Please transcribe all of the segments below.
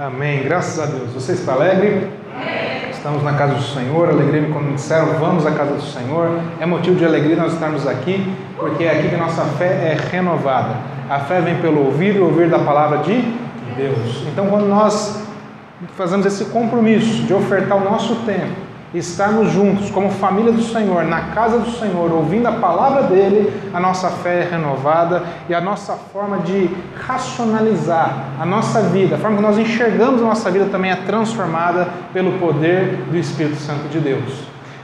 Amém. Graças a Deus. Você está alegre? Amém. Estamos na casa do Senhor. Alegrei-me quando me disseram vamos à casa do Senhor. É motivo de alegria nós estarmos aqui, porque é aqui que nossa fé é renovada. A fé vem pelo ouvir e ouvir da palavra de Deus. Então, quando nós fazemos esse compromisso de ofertar o nosso tempo, estarmos juntos como família do Senhor, na casa do Senhor, ouvindo a palavra dele, a nossa fé é renovada e a nossa forma de racionalizar a nossa vida, a forma que nós enxergamos a nossa vida também é transformada pelo poder do Espírito Santo de Deus.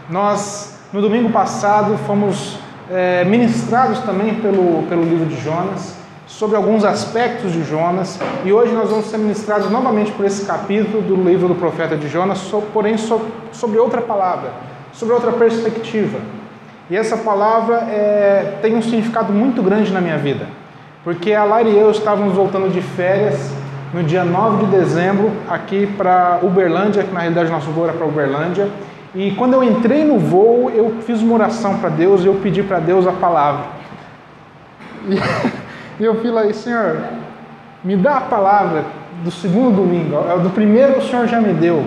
Nós, no domingo passado, fomos é, ministrados também pelo, pelo livro de Jonas sobre alguns aspectos de Jonas e hoje nós vamos ser ministrados novamente por esse capítulo do livro do profeta de Jonas, porém sobre outra palavra, sobre outra perspectiva. E essa palavra é, tem um significado muito grande na minha vida, porque a Lara e eu estávamos voltando de férias no dia 9 de dezembro aqui para Uberlândia, que na realidade nosso voo era para Uberlândia. E quando eu entrei no voo, eu fiz uma oração para Deus e eu pedi para Deus a palavra. E eu falei, Senhor, me dá a palavra do segundo domingo, é do primeiro o Senhor já me deu.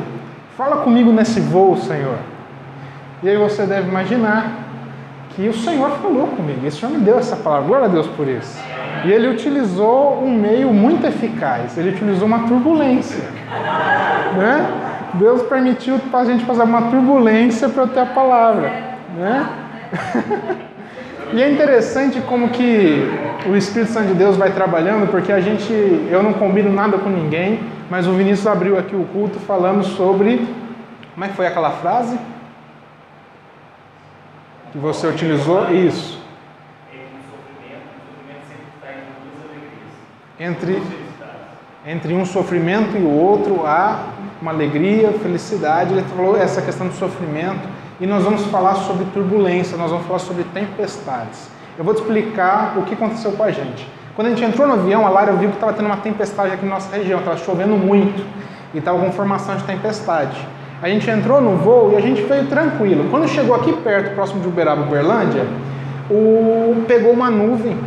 Fala comigo nesse voo, Senhor. E aí você deve imaginar que o Senhor falou comigo, e o Senhor me deu essa palavra, glória a Deus por isso. E ele utilizou um meio muito eficaz, ele utilizou uma turbulência. Né? Deus permitiu para a gente fazer uma turbulência para eu ter a palavra. Né? E é interessante como que o Espírito Santo de Deus vai trabalhando, porque a gente, eu não combino nada com ninguém, mas o Vinícius abriu aqui o culto falando sobre, como é que foi aquela frase? Que você utilizou? Isso. Entre, entre um sofrimento e o outro há uma alegria, felicidade. Ele falou essa questão do sofrimento e nós vamos falar sobre turbulência, nós vamos falar sobre tempestades. Eu vou te explicar o que aconteceu com a gente. Quando a gente entrou no avião, a Lara viu que estava tendo uma tempestade aqui na nossa região, estava chovendo muito e estava com formação de tempestade. A gente entrou no voo e a gente veio tranquilo. Quando chegou aqui perto, próximo de Uberaba, Uberlândia, o... pegou uma nuvem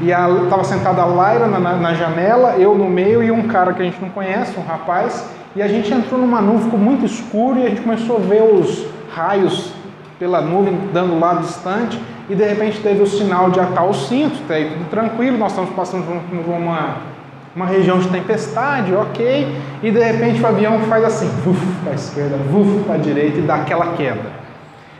e estava sentada a Laira na, na, janela, eu no meio e um cara que a gente não conhece, um rapaz, e a gente entrou numa nuvem, ficou muito escuro e a gente começou a ver os, raios pela nuvem dando lado distante e de repente teve o sinal de atar o cinto, tá aí tudo tranquilo, nós estamos passando por uma, uma região de tempestade, ok, e de repente o avião faz assim, para a esquerda, para a direita e dá aquela queda.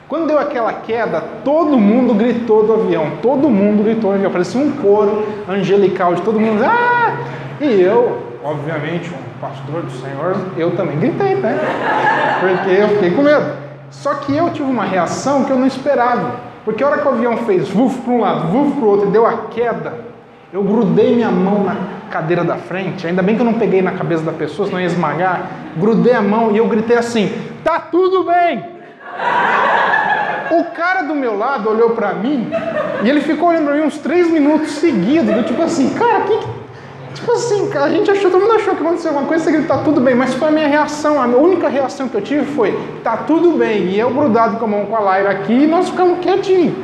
Quando deu aquela queda, todo mundo gritou do avião, todo mundo gritou do avião, parecia um coro angelical de todo mundo, ah! E eu, obviamente, um pastor do Senhor, eu também gritei, né? Porque eu fiquei com medo. Só que eu tive uma reação que eu não esperava. Porque a hora que o avião fez vuf para um lado, vuf para o outro e deu a queda, eu grudei minha mão na cadeira da frente. Ainda bem que eu não peguei na cabeça da pessoa, senão ia esmagar. Grudei a mão e eu gritei assim: Tá tudo bem! O cara do meu lado olhou para mim e ele ficou olhando para mim uns três minutos seguidos, do tipo assim, cara, que, Tipo assim, a gente achou, todo mundo achou que aconteceu alguma coisa, você tá tudo bem, mas foi a minha reação, a única reação que eu tive foi, tá tudo bem, e eu grudado com a mão com a Laira aqui, e nós ficamos quietinhos.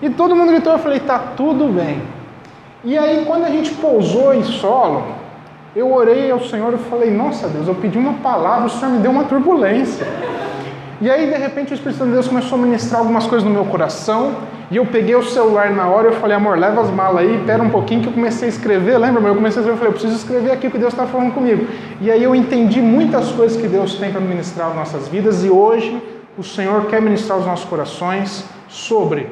E todo mundo gritou, eu falei, tá tudo bem. E aí, quando a gente pousou em solo, eu orei ao Senhor e falei, nossa Deus, eu pedi uma palavra, o Senhor me deu uma turbulência. E aí, de repente, o Espírito Santo de Deus começou a ministrar algumas coisas no meu coração, e eu peguei o celular na hora e eu falei, amor, leva as malas aí, espera um pouquinho que eu comecei a escrever. Lembra, Eu comecei a escrever, eu falei, eu preciso escrever aqui o que Deus está falando comigo. E aí eu entendi muitas coisas que Deus tem para ministrar nas nossas vidas e hoje o Senhor quer ministrar os nossos corações sobre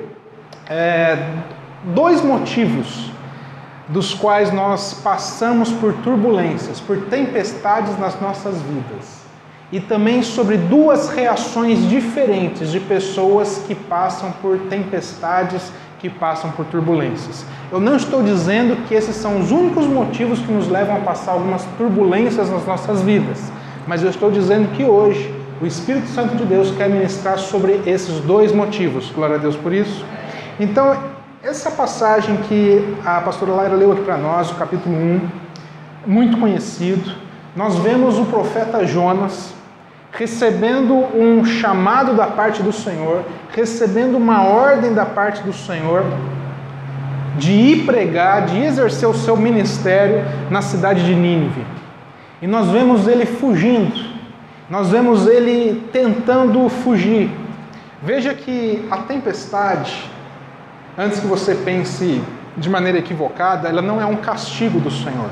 é, dois motivos dos quais nós passamos por turbulências, por tempestades nas nossas vidas e também sobre duas reações diferentes de pessoas que passam por tempestades, que passam por turbulências. Eu não estou dizendo que esses são os únicos motivos que nos levam a passar algumas turbulências nas nossas vidas, mas eu estou dizendo que hoje o Espírito Santo de Deus quer ministrar sobre esses dois motivos. Glória a Deus por isso. Então, essa passagem que a pastora Laira leu aqui para nós, o capítulo 1, muito conhecido, nós vemos o profeta Jonas recebendo um chamado da parte do Senhor, recebendo uma ordem da parte do Senhor de ir pregar, de exercer o seu ministério na cidade de Nínive. E nós vemos ele fugindo, nós vemos ele tentando fugir. Veja que a tempestade, antes que você pense de maneira equivocada, ela não é um castigo do Senhor.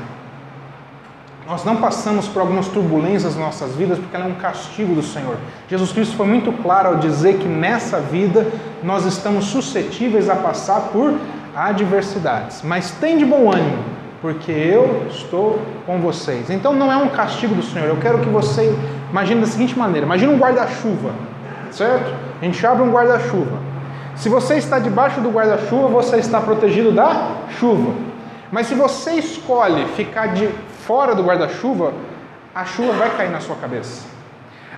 Nós não passamos por algumas turbulências nas nossas vidas porque ela é um castigo do Senhor. Jesus Cristo foi muito claro ao dizer que nessa vida nós estamos suscetíveis a passar por adversidades. Mas tem de bom ânimo, porque eu estou com vocês. Então não é um castigo do Senhor. Eu quero que você imagine da seguinte maneira: imagine um guarda-chuva, certo? A gente abre um guarda-chuva. Se você está debaixo do guarda-chuva, você está protegido da chuva. Mas se você escolhe ficar de fora do guarda-chuva, a chuva vai cair na sua cabeça.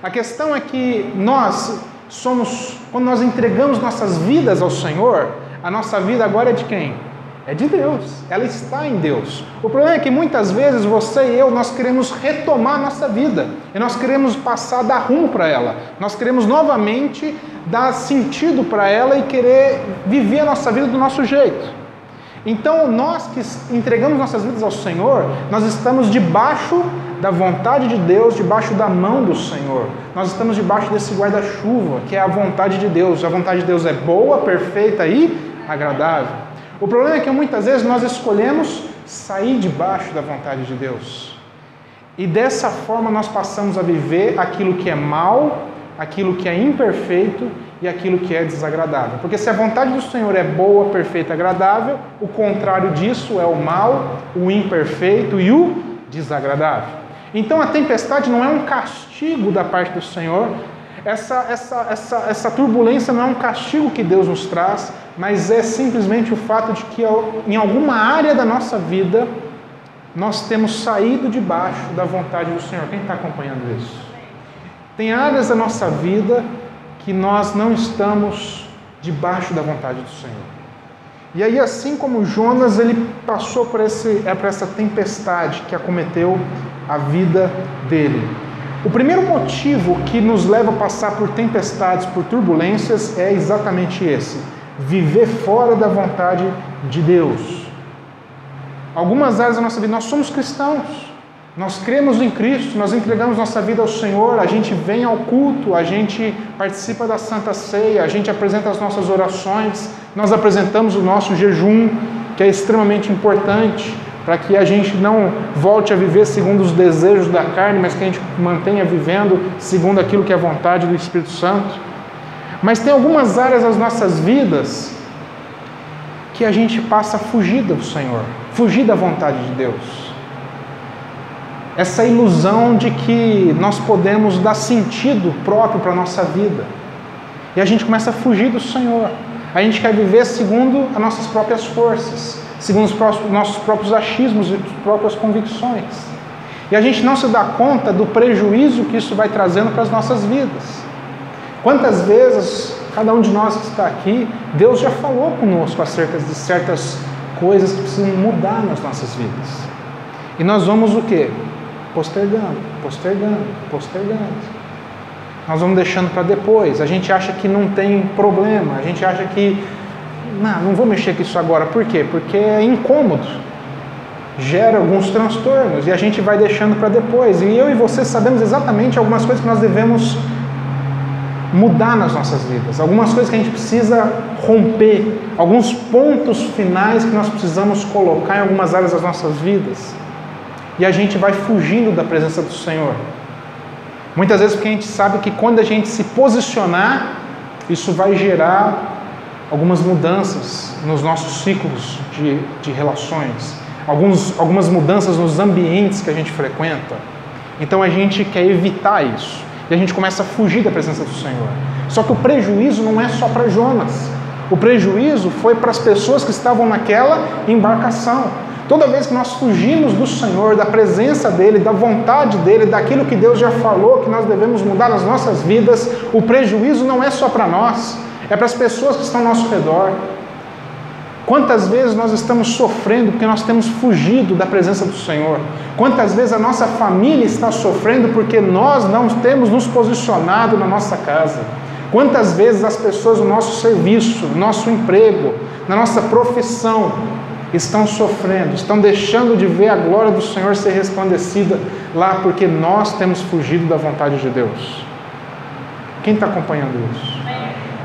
A questão é que nós somos, quando nós entregamos nossas vidas ao Senhor, a nossa vida agora é de quem? É de Deus, ela está em Deus. O problema é que muitas vezes você e eu, nós queremos retomar a nossa vida e nós queremos passar, dar rumo para ela. Nós queremos novamente dar sentido para ela e querer viver a nossa vida do nosso jeito. Então, nós que entregamos nossas vidas ao Senhor, nós estamos debaixo da vontade de Deus, debaixo da mão do Senhor. Nós estamos debaixo desse guarda-chuva, que é a vontade de Deus. A vontade de Deus é boa, perfeita e agradável. O problema é que muitas vezes nós escolhemos sair debaixo da vontade de Deus. E dessa forma nós passamos a viver aquilo que é mal, aquilo que é imperfeito e aquilo que é desagradável. Porque se a vontade do Senhor é boa, perfeita, agradável, o contrário disso é o mal, o imperfeito e o desagradável. Então a tempestade não é um castigo da parte do Senhor, essa, essa, essa, essa turbulência não é um castigo que Deus nos traz, mas é simplesmente o fato de que em alguma área da nossa vida nós temos saído debaixo da vontade do Senhor. Quem está acompanhando isso? Tem áreas da nossa vida que nós não estamos debaixo da vontade do Senhor. E aí, assim como Jonas, ele passou por, esse, é, por essa tempestade que acometeu a vida dele. O primeiro motivo que nos leva a passar por tempestades, por turbulências, é exatamente esse: viver fora da vontade de Deus. Algumas áreas da nossa vida, nós somos cristãos, nós cremos em Cristo, nós entregamos nossa vida ao Senhor, a gente vem ao culto, a gente participa da Santa Ceia, a gente apresenta as nossas orações, nós apresentamos o nosso jejum, que é extremamente importante para que a gente não volte a viver segundo os desejos da carne, mas que a gente mantenha vivendo segundo aquilo que é a vontade do Espírito Santo. Mas tem algumas áreas das nossas vidas que a gente passa a fugir do Senhor, fugir da vontade de Deus essa ilusão de que nós podemos dar sentido próprio para a nossa vida. E a gente começa a fugir do Senhor. A gente quer viver segundo as nossas próprias forças, segundo os nossos próprios achismos e próprias convicções. E a gente não se dá conta do prejuízo que isso vai trazendo para as nossas vidas. Quantas vezes cada um de nós que está aqui, Deus já falou conosco acerca de certas coisas que precisam mudar nas nossas vidas. E nós vamos o quê? Postergando, postergando, postergando. Nós vamos deixando para depois. A gente acha que não tem problema, a gente acha que não, não vou mexer com isso agora. Por quê? Porque é incômodo. Gera alguns transtornos e a gente vai deixando para depois. E eu e você sabemos exatamente algumas coisas que nós devemos mudar nas nossas vidas, algumas coisas que a gente precisa romper, alguns pontos finais que nós precisamos colocar em algumas áreas das nossas vidas e a gente vai fugindo da presença do Senhor. Muitas vezes porque a gente sabe que quando a gente se posicionar, isso vai gerar algumas mudanças nos nossos ciclos de, de relações, alguns, algumas mudanças nos ambientes que a gente frequenta. Então a gente quer evitar isso e a gente começa a fugir da presença do Senhor. Só que o prejuízo não é só para Jonas, o prejuízo foi para as pessoas que estavam naquela embarcação. Toda vez que nós fugimos do Senhor, da presença dEle, da vontade dEle, daquilo que Deus já falou que nós devemos mudar nas nossas vidas, o prejuízo não é só para nós, é para as pessoas que estão ao nosso redor. Quantas vezes nós estamos sofrendo porque nós temos fugido da presença do Senhor? Quantas vezes a nossa família está sofrendo porque nós não temos nos posicionado na nossa casa? Quantas vezes as pessoas no nosso serviço, no nosso emprego, na nossa profissão, estão sofrendo, estão deixando de ver a glória do Senhor ser resplandecida lá porque nós temos fugido da vontade de Deus. Quem está acompanhando isso?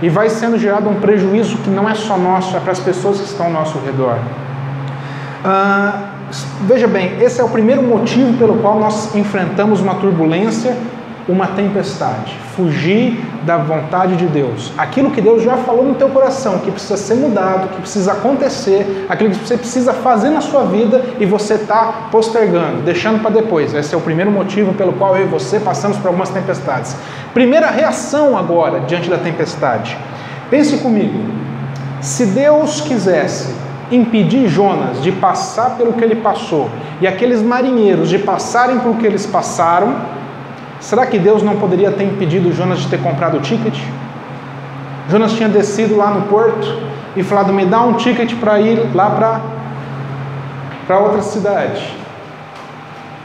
E vai sendo gerado um prejuízo que não é só nosso, é para as pessoas que estão ao nosso redor. Ah, veja bem, esse é o primeiro motivo pelo qual nós enfrentamos uma turbulência uma tempestade, fugir da vontade de Deus. Aquilo que Deus já falou no teu coração, que precisa ser mudado, que precisa acontecer, aquilo que você precisa fazer na sua vida e você está postergando, deixando para depois. Esse é o primeiro motivo pelo qual eu e você passamos por algumas tempestades. Primeira reação agora diante da tempestade. Pense comigo. Se Deus quisesse impedir Jonas de passar pelo que ele passou e aqueles marinheiros de passarem pelo que eles passaram, Será que Deus não poderia ter impedido Jonas de ter comprado o ticket? Jonas tinha descido lá no porto e falado: me dá um ticket para ir lá para outra cidade.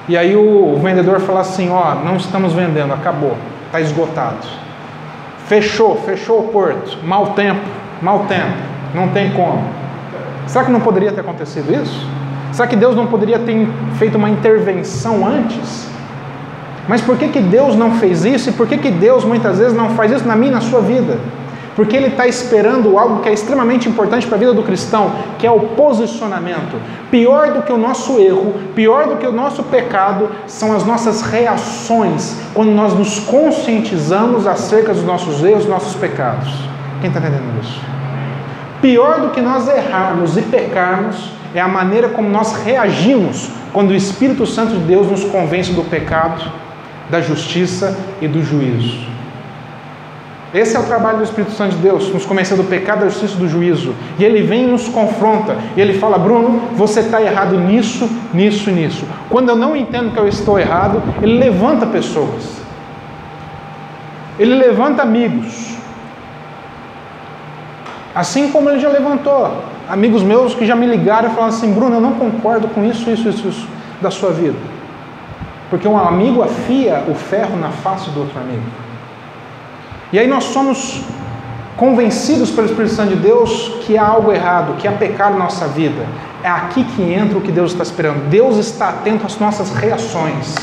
E aí o vendedor falou assim: ó, não estamos vendendo, acabou, está esgotado. Fechou, fechou o porto, mau tempo, mau tempo, não tem como. Será que não poderia ter acontecido isso? Será que Deus não poderia ter feito uma intervenção antes? Mas por que, que Deus não fez isso e por que, que Deus muitas vezes não faz isso na minha e na sua vida? Porque Ele está esperando algo que é extremamente importante para a vida do cristão, que é o posicionamento. Pior do que o nosso erro, pior do que o nosso pecado, são as nossas reações quando nós nos conscientizamos acerca dos nossos erros, dos nossos pecados. Quem está entendendo isso? Pior do que nós errarmos e pecarmos é a maneira como nós reagimos quando o Espírito Santo de Deus nos convence do pecado da justiça e do juízo. Esse é o trabalho do Espírito Santo de Deus, nos convencer do pecado, da justiça e do juízo. E ele vem e nos confronta. E ele fala: Bruno, você está errado nisso, nisso nisso. Quando eu não entendo que eu estou errado, ele levanta pessoas. Ele levanta amigos. Assim como ele já levantou amigos meus que já me ligaram e falaram assim: Bruno, eu não concordo com isso, isso, isso, isso da sua vida. Porque um amigo afia o ferro na face do outro amigo. E aí nós somos convencidos pelo Espírito Santo de Deus que há algo errado, que há pecado na nossa vida. É aqui que entra o que Deus está esperando. Deus está atento às nossas reações.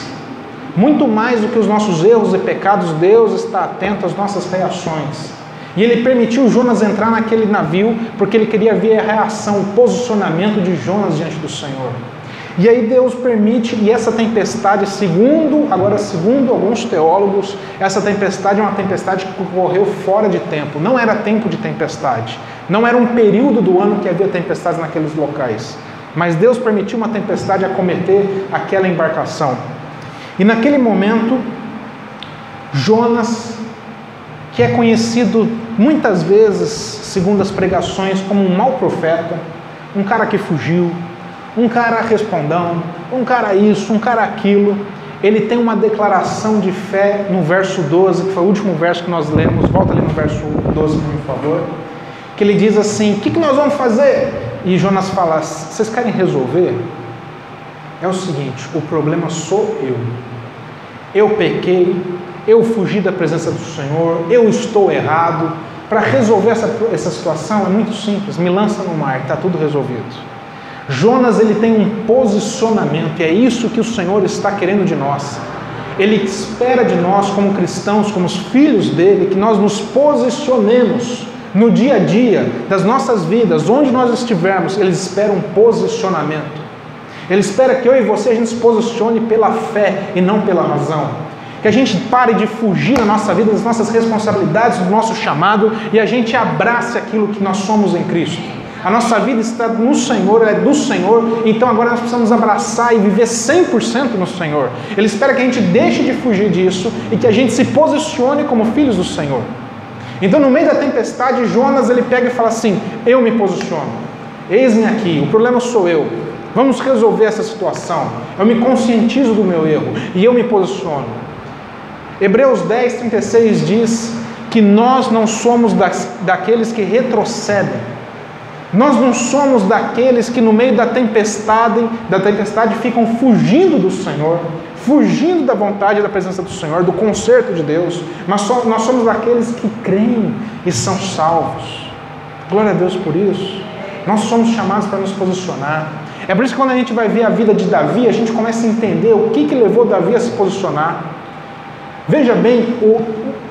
Muito mais do que os nossos erros e pecados, Deus está atento às nossas reações. E ele permitiu Jonas entrar naquele navio porque ele queria ver a reação, o posicionamento de Jonas diante do Senhor. E aí Deus permite, e essa tempestade, segundo, agora segundo alguns teólogos, essa tempestade é uma tempestade que ocorreu fora de tempo, não era tempo de tempestade, não era um período do ano que havia tempestades naqueles locais. Mas Deus permitiu uma tempestade acometer aquela embarcação. E naquele momento, Jonas, que é conhecido muitas vezes, segundo as pregações, como um mau profeta, um cara que fugiu, um cara respondão, um cara isso, um cara aquilo. Ele tem uma declaração de fé no verso 12, que foi o último verso que nós lemos. Volta ali no verso 12, por favor. Que ele diz assim: O que, que nós vamos fazer? E Jonas fala: Vocês querem resolver? É o seguinte: o problema sou eu. Eu pequei, eu fugi da presença do Senhor, eu estou errado. Para resolver essa, essa situação é muito simples: me lança no mar, está tudo resolvido. Jonas ele tem um posicionamento e é isso que o Senhor está querendo de nós. Ele espera de nós como cristãos, como os filhos dele, que nós nos posicionemos no dia a dia das nossas vidas, onde nós estivermos, ele espera um posicionamento. Ele espera que eu e você a gente se posicione pela fé e não pela razão. Que a gente pare de fugir da nossa vida, das nossas responsabilidades, do nosso chamado e a gente abrace aquilo que nós somos em Cristo. A nossa vida está no Senhor, ela é do Senhor, então agora nós precisamos abraçar e viver 100% no Senhor. Ele espera que a gente deixe de fugir disso e que a gente se posicione como filhos do Senhor. Então, no meio da tempestade, Jonas ele pega e fala assim: Eu me posiciono, eis-me aqui, o problema sou eu. Vamos resolver essa situação. Eu me conscientizo do meu erro e eu me posiciono. Hebreus 10, 36 diz que nós não somos das, daqueles que retrocedem, nós não somos daqueles que no meio da tempestade, da tempestade ficam fugindo do Senhor, fugindo da vontade e da presença do Senhor, do conserto de Deus, mas nós somos daqueles que creem e são salvos. Glória a Deus por isso. Nós somos chamados para nos posicionar. É por isso que quando a gente vai ver a vida de Davi, a gente começa a entender o que, que levou Davi a se posicionar. Veja bem, o,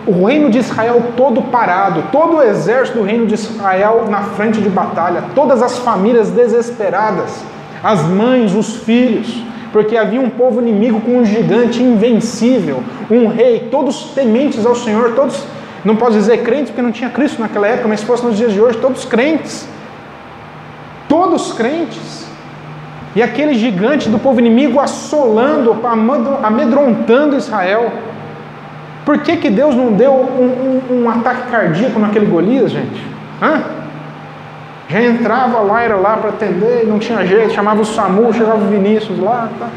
o reino de Israel todo parado, todo o exército do reino de Israel na frente de batalha, todas as famílias desesperadas, as mães, os filhos, porque havia um povo inimigo com um gigante invencível, um rei, todos tementes ao Senhor, todos, não posso dizer crentes porque não tinha Cristo naquela época, mas se fosse nos dias de hoje, todos crentes, todos crentes, e aquele gigante do povo inimigo assolando, amedrontando Israel. Por que, que Deus não deu um, um, um ataque cardíaco naquele Golias, gente? Hã? Já entrava lá, era lá para atender, não tinha jeito, chamava o SAMU, chegava o Vinícius lá. Tá.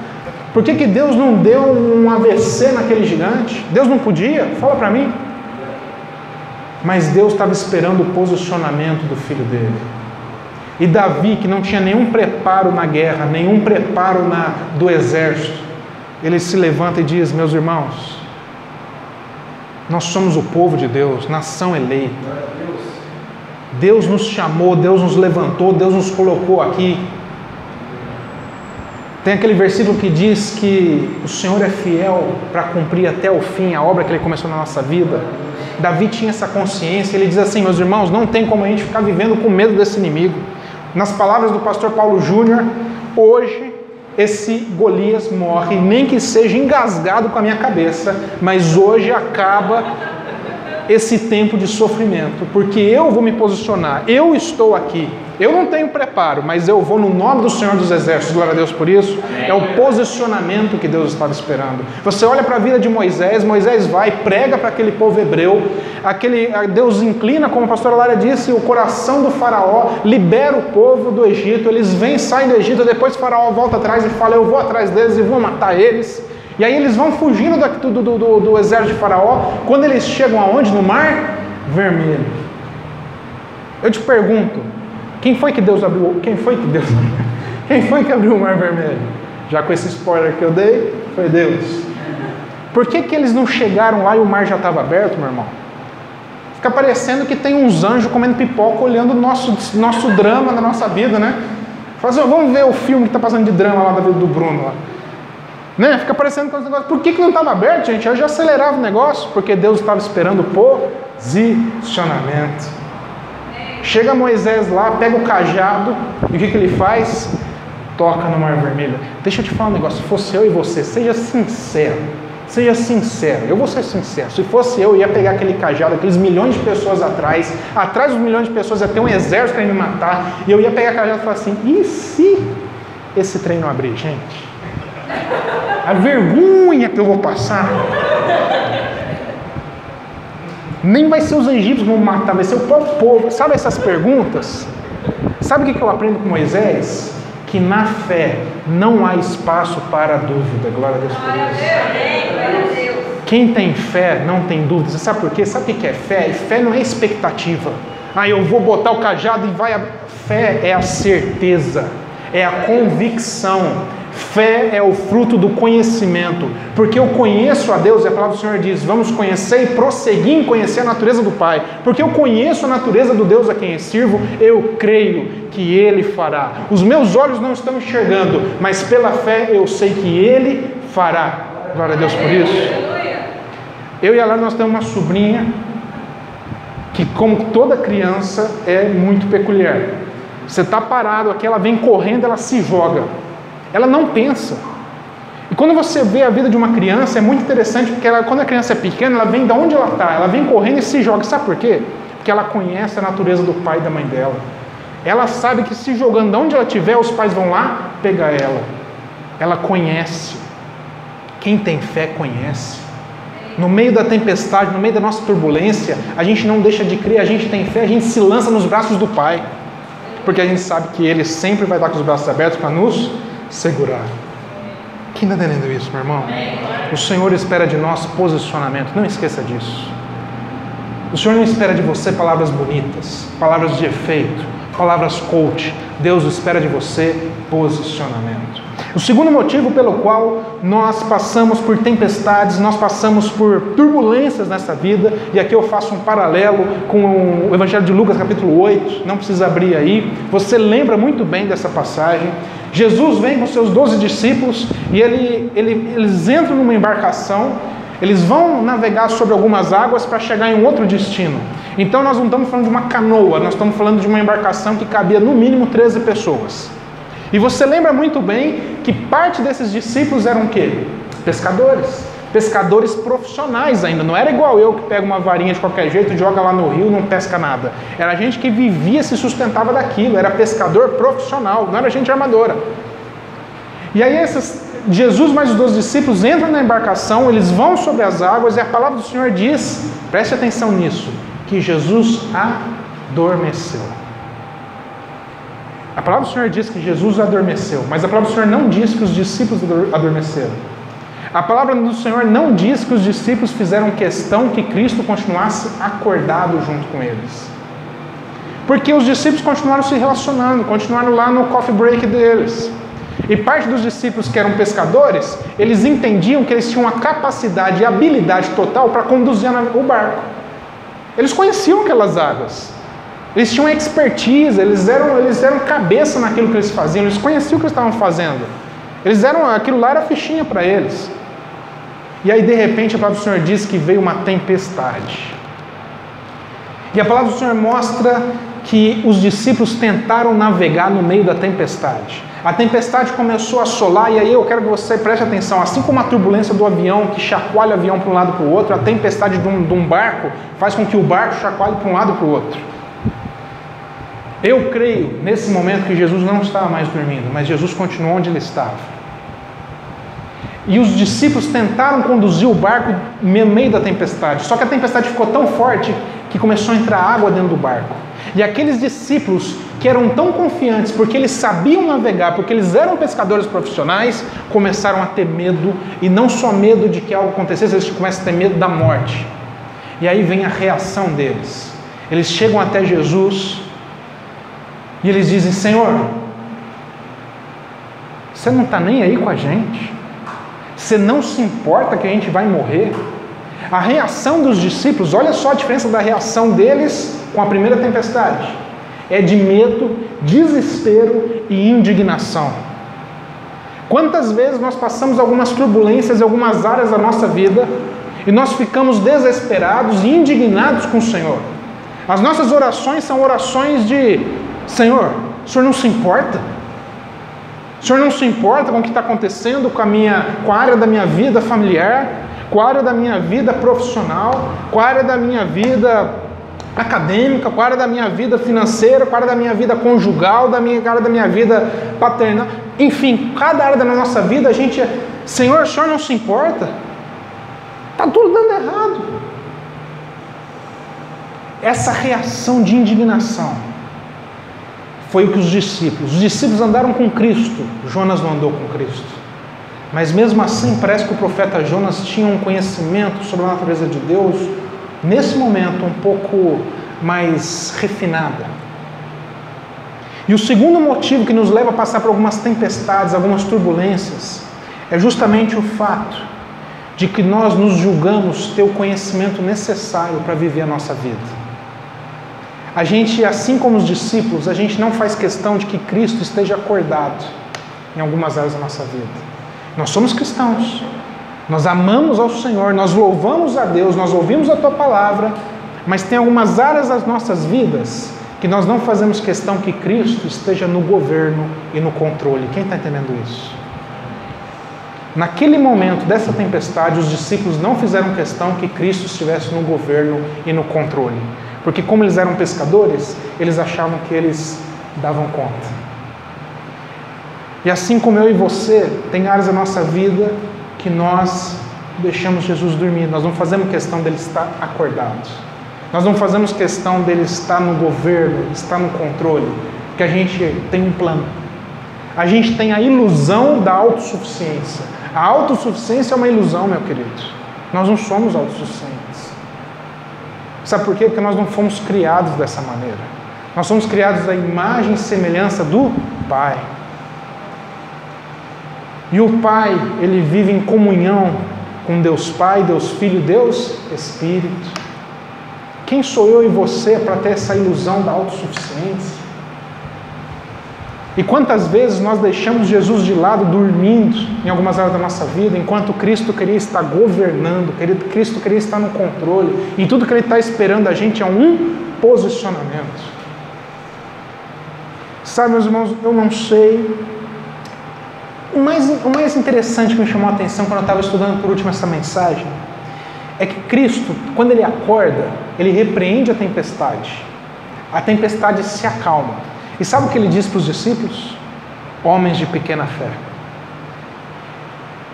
Por que, que Deus não deu um AVC naquele gigante? Deus não podia? Fala para mim. Mas Deus estava esperando o posicionamento do filho dele. E Davi, que não tinha nenhum preparo na guerra, nenhum preparo na, do exército, ele se levanta e diz: Meus irmãos, nós somos o povo de Deus, nação eleita. Deus nos chamou, Deus nos levantou, Deus nos colocou aqui. Tem aquele versículo que diz que o Senhor é fiel para cumprir até o fim a obra que Ele começou na nossa vida. Davi tinha essa consciência, ele diz assim: Meus irmãos, não tem como a gente ficar vivendo com medo desse inimigo. Nas palavras do pastor Paulo Júnior, hoje esse Golias morre, nem que seja engasgado com a minha cabeça, mas hoje acaba esse tempo de sofrimento, porque eu vou me posicionar, eu estou aqui. Eu não tenho preparo, mas eu vou no nome do Senhor dos Exércitos, glória a Deus por isso. É o posicionamento que Deus estava esperando. Você olha para a vida de Moisés, Moisés vai, prega para aquele povo hebreu, aquele, Deus inclina, como a pastora Lara disse, o coração do faraó, libera o povo do Egito, eles vêm, saem do Egito, depois o faraó volta atrás e fala, eu vou atrás deles e vou matar eles. E aí eles vão fugindo do, do, do, do exército de Faraó. Quando eles chegam aonde? No Mar Vermelho. Eu te pergunto, quem foi que Deus abriu? Quem foi que Deus? Quem foi que abriu o Mar Vermelho? Já com esse spoiler que eu dei, foi Deus. Por que, que eles não chegaram lá e o mar já estava aberto, meu irmão? Fica parecendo que tem uns anjos comendo pipoca olhando o nosso, nosso drama da nossa vida, né? Assim, vamos ver o filme que está passando de drama lá da vida do Bruno. Lá. Né? Fica parecendo com os negócios. Por que, que não estava aberto, gente? Eu já acelerava o negócio, porque Deus estava esperando posicionamento. Chega Moisés lá, pega o cajado, e o que, que ele faz? Toca no Mar Vermelho. Deixa eu te falar um negócio, se fosse eu e você, seja sincero. Seja sincero, eu vou ser sincero. Se fosse eu, eu ia pegar aquele cajado, aqueles milhões de pessoas atrás, atrás dos milhões de pessoas ia ter um exército para me matar, e eu ia pegar o cajado e falar assim: e se esse trem não abrir, gente? A vergonha que eu vou passar. Nem vai ser os egípcios que vão matar, vai ser o próprio povo. Sabe essas perguntas? Sabe o que eu aprendo com Moisés? Que na fé não há espaço para dúvida. Glória a Deus por isso. Quem tem fé não tem dúvida. Você sabe por quê? Sabe o que é fé? Fé não é expectativa. Ah, eu vou botar o cajado e vai. Fé é a certeza, é a convicção, Fé é o fruto do conhecimento, porque eu conheço a Deus, e a palavra do Senhor diz: vamos conhecer e prosseguir em conhecer a natureza do Pai, porque eu conheço a natureza do Deus a quem eu sirvo, eu creio que Ele fará. Os meus olhos não estão enxergando, mas pela fé eu sei que Ele fará. Glória a Deus por isso. Eu e a Lara, nós temos uma sobrinha que, como toda criança, é muito peculiar. Você está parado aqui, ela vem correndo, ela se joga. Ela não pensa. E quando você vê a vida de uma criança, é muito interessante, porque ela, quando a criança é pequena, ela vem de onde ela está, ela vem correndo e se joga. Sabe por quê? Porque ela conhece a natureza do pai e da mãe dela. Ela sabe que se jogando de onde ela estiver, os pais vão lá pegar ela. Ela conhece. Quem tem fé conhece. No meio da tempestade, no meio da nossa turbulência, a gente não deixa de crer, a gente tem fé, a gente se lança nos braços do Pai. Porque a gente sabe que Ele sempre vai estar com os braços abertos para nos segurar. Quem está entendendo isso, meu irmão? O Senhor espera de nós posicionamento, não esqueça disso. O Senhor não espera de você palavras bonitas, palavras de efeito, palavras coach. Deus espera de você posicionamento. O segundo motivo pelo qual nós passamos por tempestades, nós passamos por turbulências nessa vida, e aqui eu faço um paralelo com o Evangelho de Lucas, capítulo 8, não precisa abrir aí, você lembra muito bem dessa passagem, Jesus vem com seus doze discípulos e ele, ele, eles entram numa embarcação, eles vão navegar sobre algumas águas para chegar em outro destino. Então nós não estamos falando de uma canoa, nós estamos falando de uma embarcação que cabia no mínimo 13 pessoas. E você lembra muito bem que parte desses discípulos eram o quê? Pescadores. Pescadores profissionais ainda. Não era igual eu que pega uma varinha de qualquer jeito, joga lá no rio não pesca nada. Era gente que vivia, se sustentava daquilo. Era pescador profissional, não era gente armadora. E aí esses, Jesus mais os dois discípulos entram na embarcação, eles vão sobre as águas e a palavra do Senhor diz, preste atenção nisso, que Jesus adormeceu. A palavra do Senhor diz que Jesus adormeceu, mas a palavra do Senhor não diz que os discípulos adormeceram. A palavra do Senhor não diz que os discípulos fizeram questão que Cristo continuasse acordado junto com eles. Porque os discípulos continuaram se relacionando, continuaram lá no coffee break deles. E parte dos discípulos que eram pescadores, eles entendiam que eles tinham a capacidade e habilidade total para conduzir o barco. Eles conheciam aquelas águas. Eles tinham expertise, eles eram, eles eram cabeça naquilo que eles faziam, eles conheciam o que eles estavam fazendo. Eles eram, aquilo lá era fichinha para eles. E aí de repente a palavra do Senhor diz que veio uma tempestade. E a palavra do Senhor mostra que os discípulos tentaram navegar no meio da tempestade. A tempestade começou a assolar, e aí eu quero que você preste atenção: assim como a turbulência do avião que chacoalha o avião para um lado para o outro, a tempestade de um, de um barco faz com que o barco chacoalhe para um lado para o outro. Eu creio nesse momento que Jesus não estava mais dormindo, mas Jesus continuou onde ele estava. E os discípulos tentaram conduzir o barco no meio da tempestade, só que a tempestade ficou tão forte que começou a entrar água dentro do barco. E aqueles discípulos que eram tão confiantes, porque eles sabiam navegar, porque eles eram pescadores profissionais, começaram a ter medo, e não só medo de que algo acontecesse, eles começam a ter medo da morte. E aí vem a reação deles. Eles chegam até Jesus e eles dizem: Senhor, você não está nem aí com a gente? Você não se importa que a gente vai morrer? A reação dos discípulos, olha só a diferença da reação deles com a primeira tempestade: é de medo, desespero e indignação. Quantas vezes nós passamos algumas turbulências em algumas áreas da nossa vida e nós ficamos desesperados e indignados com o Senhor? As nossas orações são orações de Senhor, o Senhor não se importa? O Senhor não se importa com o que está acontecendo com a, minha, com a área da minha vida familiar, com a área da minha vida profissional, com a área da minha vida acadêmica, com a área da minha vida financeira, com a área da minha vida conjugal, da minha, área da minha vida paternal. Enfim, cada área da nossa vida a gente, Senhor, o Senhor não se importa? Está tudo dando errado. Essa reação de indignação foi o que os discípulos, os discípulos andaram com Cristo, Jonas não andou com Cristo. Mas mesmo assim, parece que o profeta Jonas tinha um conhecimento sobre a natureza de Deus, nesse momento um pouco mais refinada. E o segundo motivo que nos leva a passar por algumas tempestades, algumas turbulências, é justamente o fato de que nós nos julgamos ter o conhecimento necessário para viver a nossa vida. A gente, assim como os discípulos, a gente não faz questão de que Cristo esteja acordado em algumas áreas da nossa vida. Nós somos cristãos, nós amamos ao Senhor, nós louvamos a Deus, nós ouvimos a Tua palavra, mas tem algumas áreas das nossas vidas que nós não fazemos questão que Cristo esteja no governo e no controle. Quem está entendendo isso? Naquele momento dessa tempestade, os discípulos não fizeram questão que Cristo estivesse no governo e no controle. Porque, como eles eram pescadores, eles achavam que eles davam conta. E assim como eu e você, tem áreas da nossa vida que nós deixamos Jesus dormir, nós não fazemos questão dele estar acordado. Nós não fazemos questão dele estar no governo, estar no controle, porque a gente tem um plano. A gente tem a ilusão da autossuficiência. A autossuficiência é uma ilusão, meu querido. Nós não somos autossuficientes. Sabe por quê? Porque nós não fomos criados dessa maneira. Nós somos criados à imagem e semelhança do Pai. E o Pai, ele vive em comunhão com Deus Pai, Deus Filho, Deus Espírito. Quem sou eu e você para ter essa ilusão da autossuficiência? E quantas vezes nós deixamos Jesus de lado dormindo em algumas áreas da nossa vida, enquanto Cristo queria estar governando, Cristo queria estar no controle, e tudo que Ele está esperando a gente é um posicionamento. Sabe, meus irmãos, eu não sei. O mais, o mais interessante que me chamou a atenção quando eu estava estudando por último essa mensagem é que Cristo, quando ele acorda, ele repreende a tempestade. A tempestade se acalma. E sabe o que ele diz para os discípulos? Homens de pequena fé.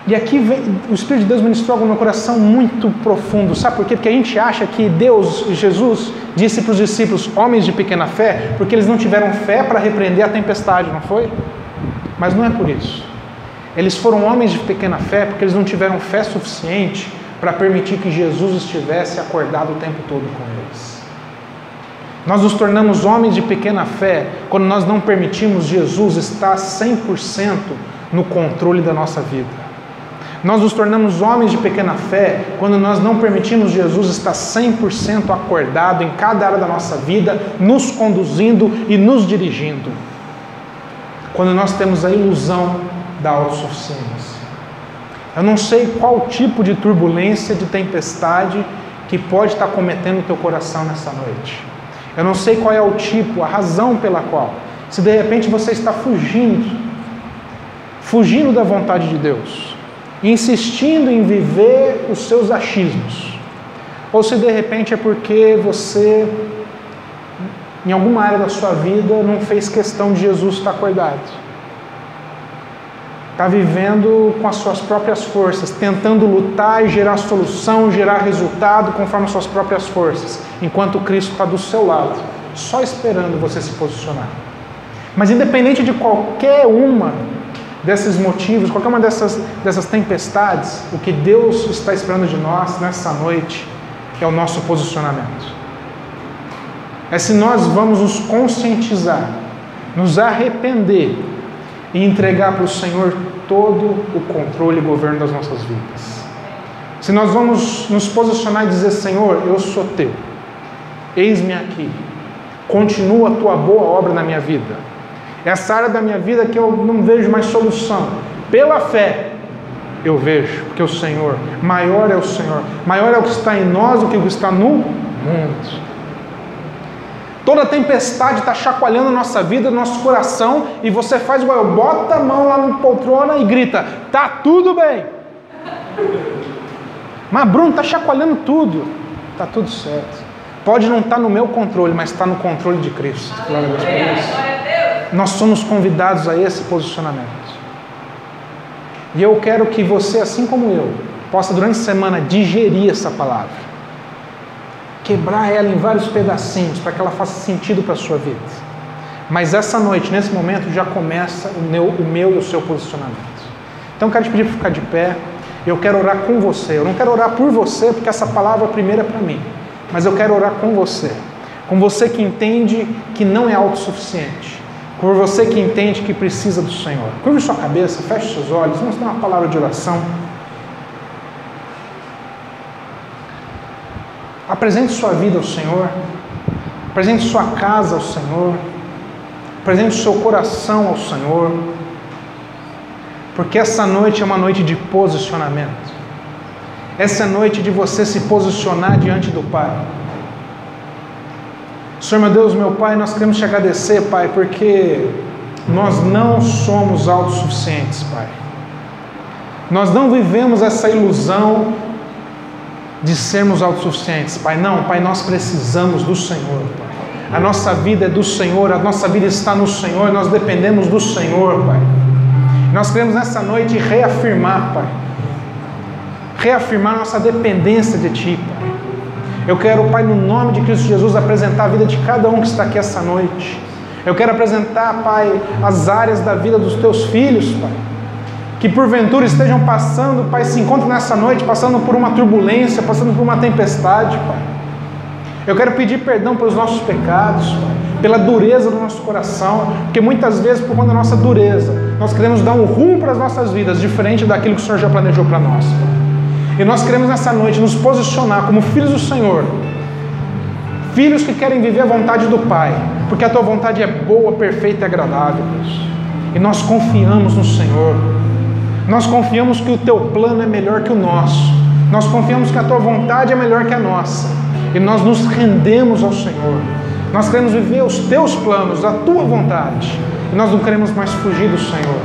E aqui vem, o Espírito de Deus ministrou algo no meu coração muito profundo. Sabe por quê? Porque a gente acha que Deus, Jesus, disse para os discípulos, homens de pequena fé, porque eles não tiveram fé para repreender a tempestade, não foi? Mas não é por isso. Eles foram homens de pequena fé porque eles não tiveram fé suficiente para permitir que Jesus estivesse acordado o tempo todo com eles. Nós nos tornamos homens de pequena fé quando nós não permitimos Jesus estar 100% no controle da nossa vida. Nós nos tornamos homens de pequena fé quando nós não permitimos Jesus estar 100% acordado em cada área da nossa vida, nos conduzindo e nos dirigindo. Quando nós temos a ilusão da autossuficiência. Eu não sei qual tipo de turbulência, de tempestade que pode estar cometendo o teu coração nessa noite. Eu não sei qual é o tipo, a razão pela qual. Se de repente você está fugindo, fugindo da vontade de Deus, insistindo em viver os seus achismos, ou se de repente é porque você, em alguma área da sua vida, não fez questão de Jesus estar acordado está vivendo com as suas próprias forças, tentando lutar e gerar solução, gerar resultado conforme as suas próprias forças, enquanto Cristo está do seu lado, só esperando você se posicionar. Mas independente de qualquer uma desses motivos, qualquer uma dessas, dessas tempestades, o que Deus está esperando de nós nessa noite é o nosso posicionamento. É se nós vamos nos conscientizar, nos arrepender e entregar para o Senhor todo o controle e governo das nossas vidas. Se nós vamos nos posicionar e dizer: Senhor, eu sou teu, eis-me aqui, continua a tua boa obra na minha vida. Essa área da minha vida que eu não vejo mais solução, pela fé, eu vejo, porque o Senhor, maior é o Senhor, maior é o que está em nós do que o que está no mundo. Toda tempestade está chacoalhando a nossa vida, nosso coração, e você faz igual eu, bota a mão lá no poltrona e grita: tá tudo bem. Mas Bruno, está chacoalhando tudo. Está tudo certo. Pode não estar tá no meu controle, mas está no controle de Cristo. Glória a Deus. Nós somos convidados a esse posicionamento. E eu quero que você, assim como eu, possa durante a semana digerir essa palavra quebrar ela em vários pedacinhos para que ela faça sentido para a sua vida. Mas essa noite, nesse momento, já começa o meu, o meu e o seu posicionamento. Então, quero te pedir para ficar de pé. Eu quero orar com você. Eu não quero orar por você, porque essa palavra primeira é para mim. Mas eu quero orar com você. Com você que entende que não é autossuficiente. Com você que entende que precisa do Senhor. Curve sua cabeça, feche seus olhos. Vamos dar uma palavra de oração. Apresente sua vida ao Senhor, apresente sua casa ao Senhor, apresente seu coração ao Senhor, porque essa noite é uma noite de posicionamento. Essa é noite de você se posicionar diante do Pai. Senhor meu Deus, meu Pai, nós queremos te agradecer, Pai, porque nós não somos autossuficientes, Pai. Nós não vivemos essa ilusão de sermos autossuficientes, Pai. Não, Pai, nós precisamos do Senhor, Pai. A nossa vida é do Senhor, a nossa vida está no Senhor, nós dependemos do Senhor, Pai. Nós queremos nessa noite reafirmar, Pai. Reafirmar nossa dependência de Ti, Pai. Eu quero, Pai, no nome de Cristo Jesus, apresentar a vida de cada um que está aqui essa noite. Eu quero apresentar, Pai, as áreas da vida dos Teus filhos, Pai que porventura estejam passando, Pai, se encontram nessa noite passando por uma turbulência, passando por uma tempestade, Pai. Eu quero pedir perdão pelos nossos pecados, Pai, pela dureza do nosso coração, porque muitas vezes, por conta da nossa dureza, nós queremos dar um rumo para as nossas vidas, diferente daquilo que o Senhor já planejou para nós. Pai. E nós queremos nessa noite nos posicionar como filhos do Senhor, filhos que querem viver a vontade do Pai, porque a tua vontade é boa, perfeita e agradável, Deus. E nós confiamos no Senhor. Nós confiamos que o teu plano é melhor que o nosso. Nós confiamos que a tua vontade é melhor que a nossa. E nós nos rendemos ao Senhor. Nós queremos viver os teus planos, a tua vontade. E nós não queremos mais fugir do Senhor.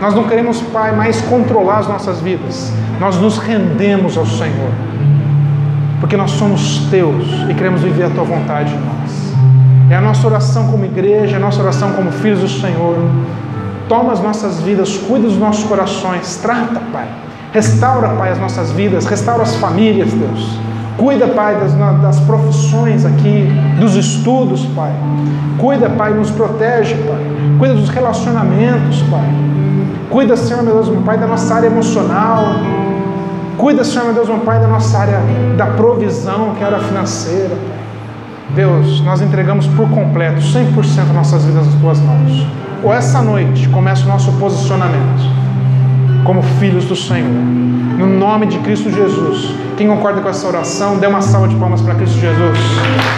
Nós não queremos, Pai, mais controlar as nossas vidas. Nós nos rendemos ao Senhor. Porque nós somos teus e queremos viver a tua vontade em nós. É a nossa oração como igreja, é a nossa oração como filhos do Senhor. Toma as nossas vidas, cuida dos nossos corações, trata, Pai. Restaura, Pai, as nossas vidas, restaura as famílias, Deus. Cuida, Pai, das, das profissões aqui, dos estudos, Pai. Cuida, Pai, nos protege, Pai. Cuida dos relacionamentos, Pai. Cuida, Senhor, meu Deus, meu Pai, da nossa área emocional. Cuida, Senhor, meu Deus, meu Pai, da nossa área da provisão, que era financeira, Pai. Deus, nós entregamos por completo, 100% nossas vidas nas tuas mãos. Ou essa noite começa o nosso posicionamento como filhos do Senhor. No nome de Cristo Jesus. Quem concorda com essa oração, dê uma salva de palmas para Cristo Jesus.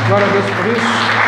Glória a Deus por isso.